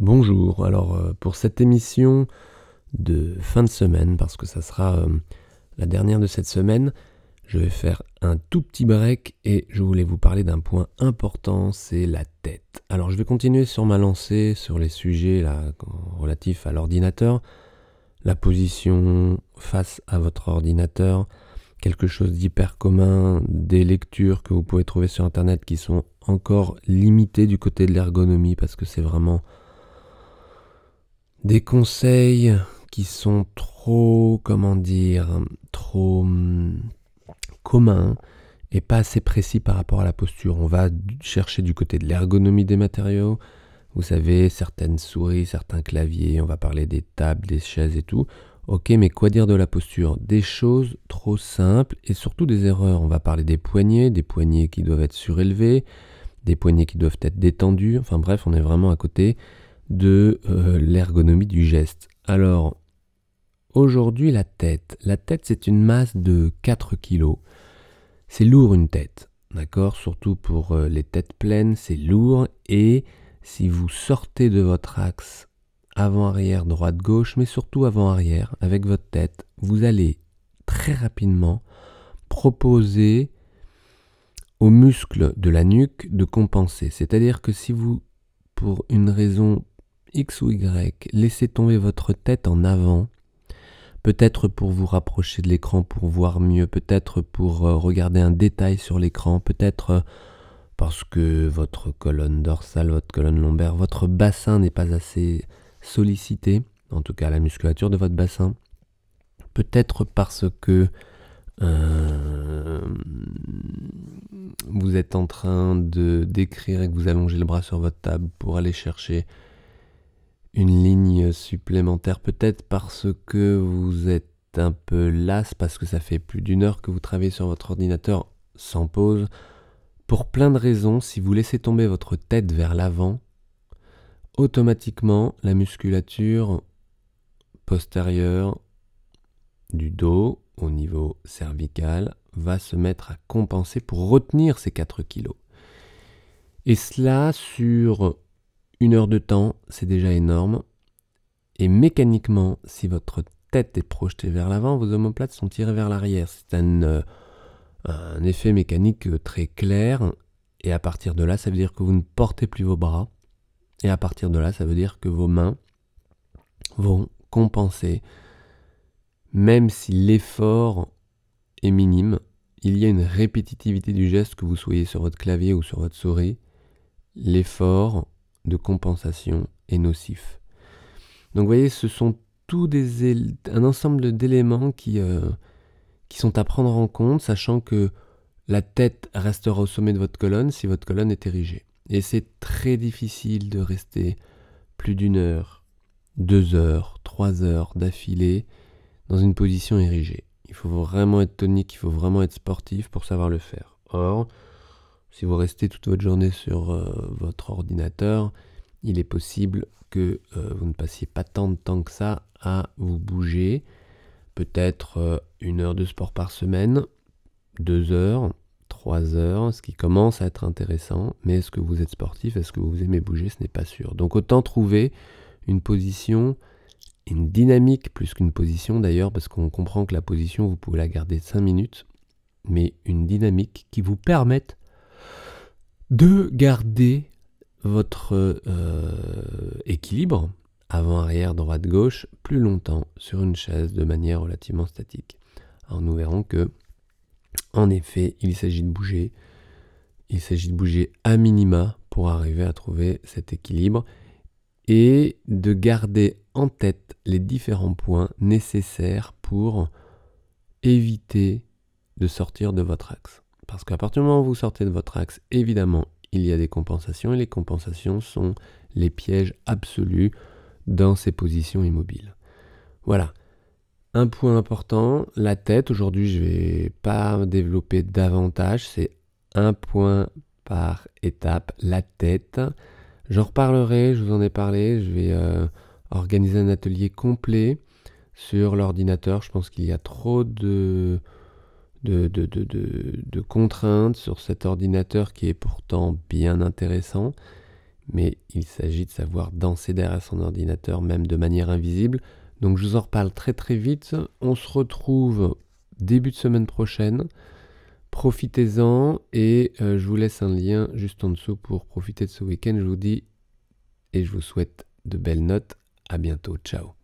Bonjour, alors euh, pour cette émission de fin de semaine, parce que ça sera euh, la dernière de cette semaine, je vais faire un tout petit break et je voulais vous parler d'un point important, c'est la tête. Alors je vais continuer sur ma lancée, sur les sujets relatifs à l'ordinateur, la position face à votre ordinateur, quelque chose d'hyper commun, des lectures que vous pouvez trouver sur Internet qui sont encore limitées du côté de l'ergonomie, parce que c'est vraiment des conseils qui sont trop, comment dire, trop hum, communs et pas assez précis par rapport à la posture. On va chercher du côté de l'ergonomie des matériaux. Vous savez, certaines souris, certains claviers, on va parler des tables, des chaises et tout. Ok, mais quoi dire de la posture? Des choses trop simples et surtout des erreurs. On va parler des poignets, des poignets qui doivent être surélevés, des poignets qui doivent être détendus. Enfin bref, on est vraiment à côté de euh, l'ergonomie du geste. Alors, aujourd'hui, la tête. La tête, c'est une masse de 4 kg. C'est lourd une tête, d'accord? Surtout pour euh, les têtes pleines, c'est lourd. Et si vous sortez de votre axe avant-arrière, droite-gauche, mais surtout avant-arrière, avec votre tête, vous allez très rapidement proposer aux muscles de la nuque de compenser. C'est-à-dire que si vous, pour une raison X ou Y, laissez tomber votre tête en avant, peut-être pour vous rapprocher de l'écran pour voir mieux, peut-être pour euh, regarder un détail sur l'écran, peut-être euh, parce que votre colonne dorsale, votre colonne lombaire, votre bassin n'est pas assez sollicité, en tout cas la musculature de votre bassin, peut-être parce que euh, vous êtes en train de d'écrire et que vous allongez le bras sur votre table pour aller chercher une ligne supplémentaire, peut-être parce que vous êtes un peu las, parce que ça fait plus d'une heure que vous travaillez sur votre ordinateur sans pause. Pour plein de raisons, si vous laissez tomber votre tête vers l'avant, automatiquement la musculature postérieure du dos au niveau cervical va se mettre à compenser pour retenir ces 4 kilos. Et cela sur une heure de temps, c'est déjà énorme. Et mécaniquement, si votre tête est projetée vers l'avant, vos omoplates sont tirées vers l'arrière. C'est un, euh, effet mécanique très clair. Et à partir de là, ça veut dire que vous ne portez plus vos bras. Et à partir de là, ça veut dire que vos mains vont compenser. Même si l'effort est minime, il y a une répétitivité du geste, que vous soyez sur votre clavier ou sur votre souris. L'effort de compensation est nocif. Donc vous voyez, ce sont tous des un ensemble d'éléments qui, euh, qui sont à prendre en compte, sachant que la tête restera au sommet de votre colonne si votre colonne est érigée. Et c'est très difficile de rester plus d'une heure, deux heures, trois heures d'affilée dans une position érigée. Il faut vraiment être tonique, il faut vraiment être sportif pour savoir le faire. Or, si vous restez toute votre journée sur euh, votre ordinateur, il est possible que euh, vous ne passiez pas tant de temps que ça à vous bouger. Peut-être euh, une heure de sport par semaine, deux heures, trois heures, ce qui commence à être intéressant. Mais est-ce que vous êtes sportif? Est-ce que vous aimez bouger? Ce n'est pas sûr. Donc autant trouver une position, une dynamique plus qu'une position d'ailleurs, parce qu'on comprend que la position, vous pouvez la garder cinq minutes, mais une dynamique qui vous permette de garder votre euh, équilibre avant, arrière, droite, gauche plus longtemps sur une chaise de manière relativement statique. Alors nous verrons que, en effet, il s'agit de bouger. Il s'agit de bouger à minima pour arriver à trouver cet équilibre et de garder en tête les différents points nécessaires pour éviter de sortir de votre axe. Parce qu'à partir du moment où vous sortez de votre axe, évidemment, il y a des compensations et les compensations sont les pièges absolus dans ces positions immobiles. Voilà. Un point important, la tête. Aujourd'hui, je ne vais pas développer davantage. C'est un point par étape, la tête. J'en reparlerai, je vous en ai parlé. Je vais euh, organiser un atelier complet sur l'ordinateur. Je pense qu'il y a trop de, contraintes sur cet ordinateur qui est pourtant bien intéressant. mais il s'agit de savoir danser derrière son ordinateur, même de manière invisible. Donc je vous en reparle très très vite. On se retrouve début de semaine prochaine. Profitez-en et euh, je vous laisse un lien juste en dessous pour profiter de ce week-end. Je vous dis et je vous souhaite de belles notes. À bientôt. Ciao.